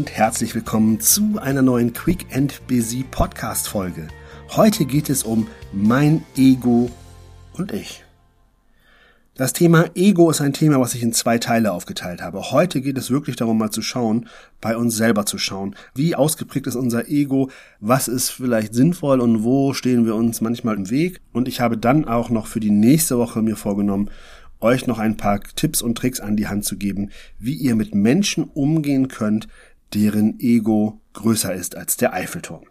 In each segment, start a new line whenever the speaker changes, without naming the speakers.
und herzlich willkommen zu einer neuen Quick and Busy Podcast Folge. Heute geht es um mein Ego und ich. Das Thema Ego ist ein Thema, was ich in zwei Teile aufgeteilt habe. Heute geht es wirklich darum, mal zu schauen, bei uns selber zu schauen. Wie ausgeprägt ist unser Ego? Was ist vielleicht sinnvoll und wo stehen wir uns manchmal im Weg? Und ich habe dann auch noch für die nächste Woche mir vorgenommen, euch noch ein paar Tipps und Tricks an die Hand zu geben, wie ihr mit Menschen umgehen könnt, deren Ego größer ist als der Eiffelturm.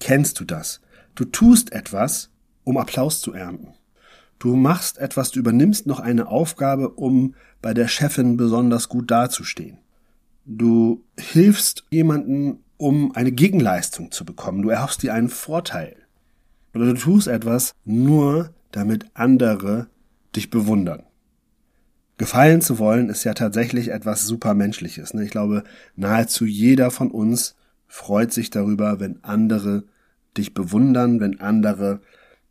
Kennst du das? Du tust etwas, um Applaus zu ernten. Du machst etwas, du übernimmst noch eine Aufgabe, um bei der Chefin besonders gut dazustehen. Du hilfst jemanden, um eine Gegenleistung zu bekommen. Du erhoffst dir einen Vorteil. Oder du tust etwas nur, damit andere dich bewundern. Gefallen zu wollen ist ja tatsächlich etwas supermenschliches. Ne? Ich glaube, nahezu jeder von uns freut sich darüber, wenn andere dich bewundern, wenn andere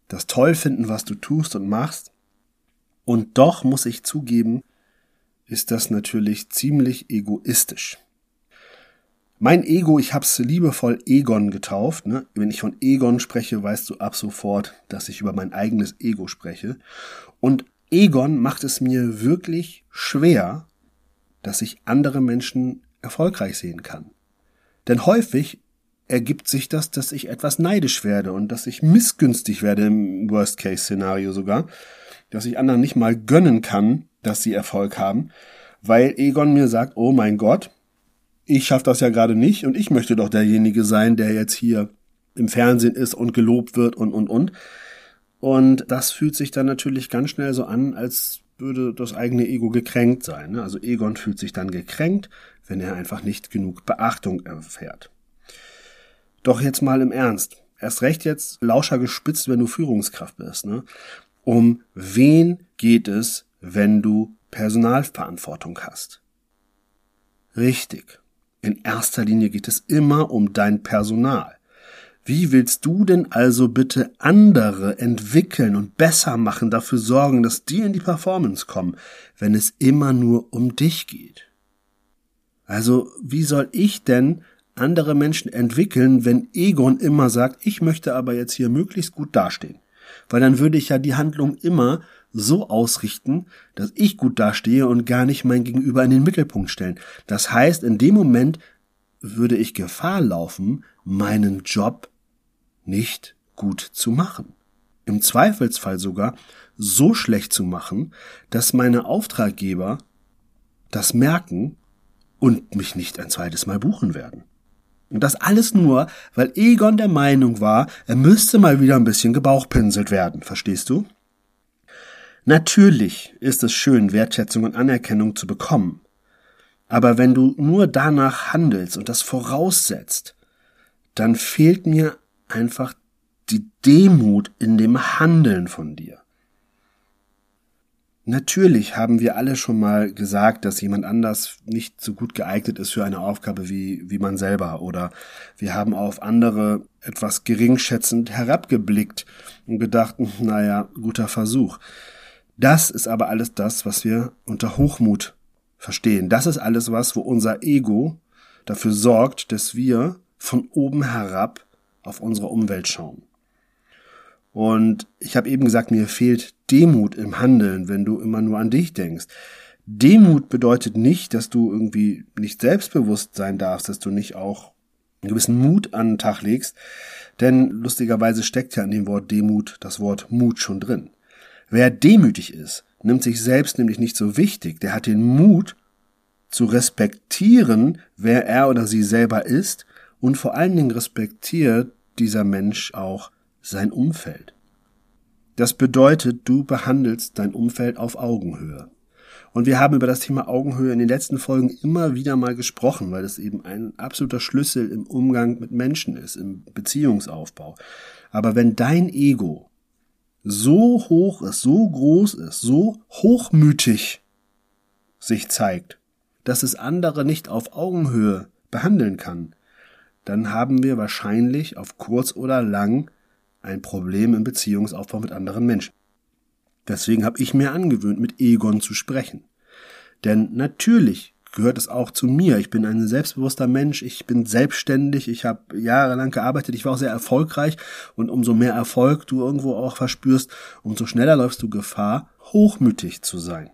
das toll finden, was du tust und machst. Und doch muss ich zugeben, ist das natürlich ziemlich egoistisch. Mein Ego, ich hab's liebevoll Egon getauft. Ne? Wenn ich von Egon spreche, weißt du ab sofort, dass ich über mein eigenes Ego spreche. Und Egon macht es mir wirklich schwer, dass ich andere Menschen erfolgreich sehen kann. Denn häufig ergibt sich das, dass ich etwas neidisch werde und dass ich missgünstig werde im Worst-Case-Szenario sogar, dass ich anderen nicht mal gönnen kann, dass sie Erfolg haben, weil Egon mir sagt, oh mein Gott, ich schaffe das ja gerade nicht und ich möchte doch derjenige sein, der jetzt hier im Fernsehen ist und gelobt wird und und und. Und das fühlt sich dann natürlich ganz schnell so an, als würde das eigene Ego gekränkt sein. Ne? Also Egon fühlt sich dann gekränkt, wenn er einfach nicht genug Beachtung erfährt. Doch jetzt mal im Ernst. Erst recht jetzt Lauscher gespitzt, wenn du Führungskraft bist. Ne? Um wen geht es, wenn du Personalverantwortung hast? Richtig. In erster Linie geht es immer um dein Personal. Wie willst du denn also bitte andere entwickeln und besser machen, dafür sorgen, dass die in die Performance kommen, wenn es immer nur um dich geht? Also, wie soll ich denn andere Menschen entwickeln, wenn Egon immer sagt, ich möchte aber jetzt hier möglichst gut dastehen. Weil dann würde ich ja die Handlung immer so ausrichten, dass ich gut dastehe und gar nicht mein Gegenüber in den Mittelpunkt stellen. Das heißt, in dem Moment würde ich Gefahr laufen, meinen Job nicht gut zu machen. Im Zweifelsfall sogar so schlecht zu machen, dass meine Auftraggeber das merken und mich nicht ein zweites Mal buchen werden. Und das alles nur, weil Egon der Meinung war, er müsste mal wieder ein bisschen gebauchpinselt werden, verstehst du? Natürlich ist es schön, Wertschätzung und Anerkennung zu bekommen. Aber wenn du nur danach handelst und das voraussetzt, dann fehlt mir einfach die Demut in dem Handeln von dir. Natürlich haben wir alle schon mal gesagt, dass jemand anders nicht so gut geeignet ist für eine Aufgabe wie, wie man selber oder wir haben auf andere etwas geringschätzend herabgeblickt und gedacht, naja, guter Versuch. Das ist aber alles das, was wir unter Hochmut verstehen. Das ist alles was, wo unser Ego dafür sorgt, dass wir von oben herab auf unsere Umwelt schauen. Und ich habe eben gesagt, mir fehlt Demut im Handeln, wenn du immer nur an dich denkst. Demut bedeutet nicht, dass du irgendwie nicht selbstbewusst sein darfst, dass du nicht auch einen gewissen Mut an den Tag legst, denn lustigerweise steckt ja in dem Wort Demut das Wort Mut schon drin. Wer demütig ist, nimmt sich selbst nämlich nicht so wichtig, der hat den Mut zu respektieren, wer er oder sie selber ist und vor allen Dingen respektiert dieser Mensch auch sein Umfeld. Das bedeutet, du behandelst dein Umfeld auf Augenhöhe. Und wir haben über das Thema Augenhöhe in den letzten Folgen immer wieder mal gesprochen, weil es eben ein absoluter Schlüssel im Umgang mit Menschen ist, im Beziehungsaufbau. Aber wenn dein Ego so hoch ist, so groß ist, so hochmütig sich zeigt, dass es andere nicht auf Augenhöhe behandeln kann, dann haben wir wahrscheinlich auf kurz oder lang ein Problem im Beziehungsaufbau mit anderen Menschen. Deswegen habe ich mir angewöhnt, mit Egon zu sprechen. Denn natürlich gehört es auch zu mir. Ich bin ein selbstbewusster Mensch, ich bin selbstständig, ich habe jahrelang gearbeitet, ich war auch sehr erfolgreich und umso mehr Erfolg du irgendwo auch verspürst, umso schneller läufst du Gefahr, hochmütig zu sein.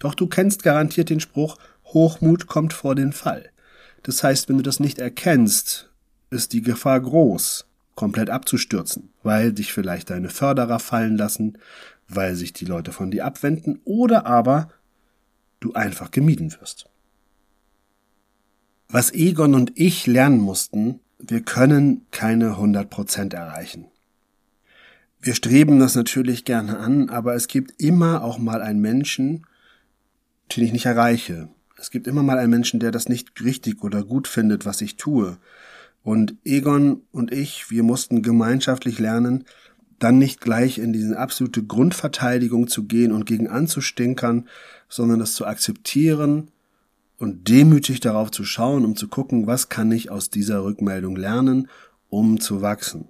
Doch du kennst garantiert den Spruch, Hochmut kommt vor den Fall. Das heißt, wenn du das nicht erkennst, ist die Gefahr groß, komplett abzustürzen, weil dich vielleicht deine Förderer fallen lassen, weil sich die Leute von dir abwenden oder aber du einfach gemieden wirst. Was Egon und ich lernen mussten, wir können keine 100% erreichen. Wir streben das natürlich gerne an, aber es gibt immer auch mal einen Menschen, den ich nicht erreiche. Es gibt immer mal einen Menschen, der das nicht richtig oder gut findet, was ich tue. Und Egon und ich, wir mussten gemeinschaftlich lernen, dann nicht gleich in diese absolute Grundverteidigung zu gehen und gegen anzustinkern, sondern es zu akzeptieren und demütig darauf zu schauen, um zu gucken, was kann ich aus dieser Rückmeldung lernen, um zu wachsen.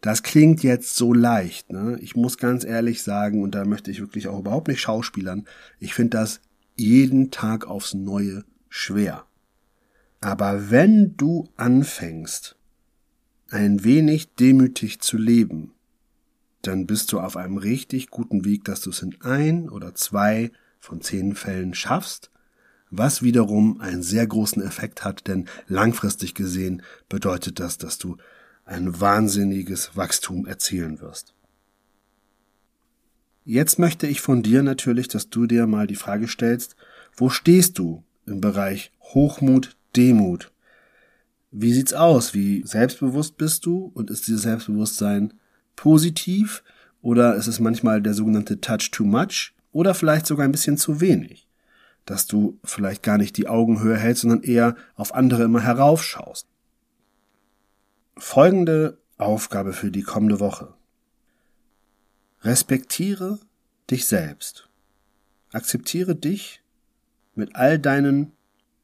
Das klingt jetzt so leicht. Ne? Ich muss ganz ehrlich sagen, und da möchte ich wirklich auch überhaupt nicht schauspielern, ich finde das jeden Tag aufs Neue schwer. Aber wenn du anfängst, ein wenig demütig zu leben, dann bist du auf einem richtig guten Weg, dass du es in ein oder zwei von zehn Fällen schaffst, was wiederum einen sehr großen Effekt hat, denn langfristig gesehen bedeutet das, dass du ein wahnsinniges Wachstum erzielen wirst. Jetzt möchte ich von dir natürlich, dass du dir mal die Frage stellst, wo stehst du im Bereich Hochmut, Demut? Wie sieht's aus? Wie selbstbewusst bist du? Und ist dieses Selbstbewusstsein positiv oder ist es manchmal der sogenannte Touch too much oder vielleicht sogar ein bisschen zu wenig, dass du vielleicht gar nicht die Augenhöhe hältst, sondern eher auf andere immer heraufschaust. Folgende Aufgabe für die kommende Woche. Respektiere dich selbst. Akzeptiere dich mit all deinen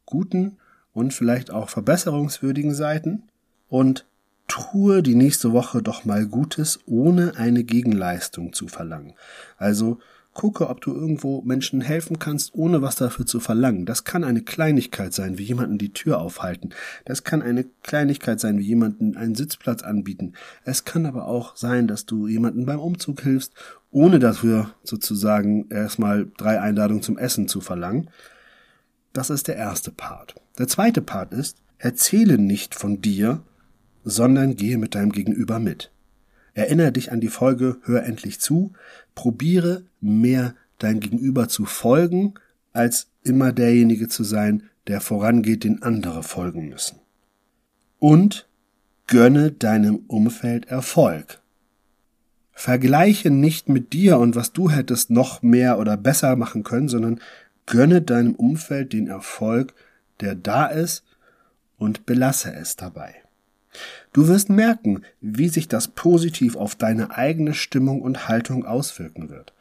guten und vielleicht auch verbesserungswürdigen Seiten und tue die nächste Woche doch mal Gutes, ohne eine Gegenleistung zu verlangen. Also gucke, ob du irgendwo Menschen helfen kannst, ohne was dafür zu verlangen. Das kann eine Kleinigkeit sein, wie jemanden die Tür aufhalten. Das kann eine Kleinigkeit sein, wie jemanden einen Sitzplatz anbieten. Es kann aber auch sein, dass du jemanden beim Umzug hilfst, ohne dafür sozusagen erstmal drei Einladungen zum Essen zu verlangen. Das ist der erste Part. Der zweite Part ist, erzähle nicht von dir, sondern gehe mit deinem Gegenüber mit. Erinnere dich an die Folge Hör endlich zu, probiere mehr dein Gegenüber zu folgen, als immer derjenige zu sein, der vorangeht, den andere folgen müssen. Und gönne deinem Umfeld Erfolg. Vergleiche nicht mit dir und was du hättest noch mehr oder besser machen können, sondern gönne deinem Umfeld den Erfolg, der da ist und belasse es dabei. Du wirst merken, wie sich das positiv auf deine eigene Stimmung und Haltung auswirken wird.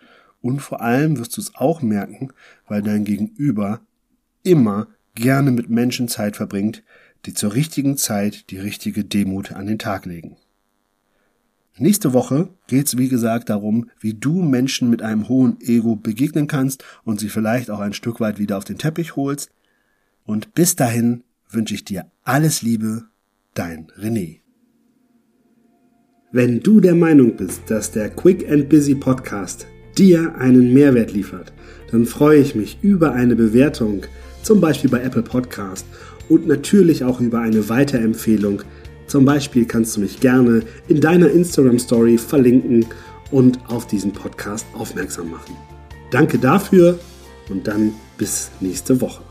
Und vor allem wirst du es auch merken, weil dein Gegenüber immer gerne mit Menschen Zeit verbringt, die zur richtigen Zeit die richtige Demut an den Tag legen. Nächste Woche geht's wie gesagt darum, wie du Menschen mit einem hohen Ego begegnen kannst und sie vielleicht auch ein Stück weit wieder auf den Teppich holst. Und bis dahin wünsche ich dir alles Liebe dein René. Wenn du der Meinung bist, dass der Quick and Busy Podcast dir einen Mehrwert liefert, dann freue ich mich über eine Bewertung, zum Beispiel bei Apple Podcast und natürlich auch über eine Weiterempfehlung. Zum Beispiel kannst du mich gerne in deiner Instagram Story verlinken und auf diesen Podcast aufmerksam machen. Danke dafür und dann bis nächste Woche.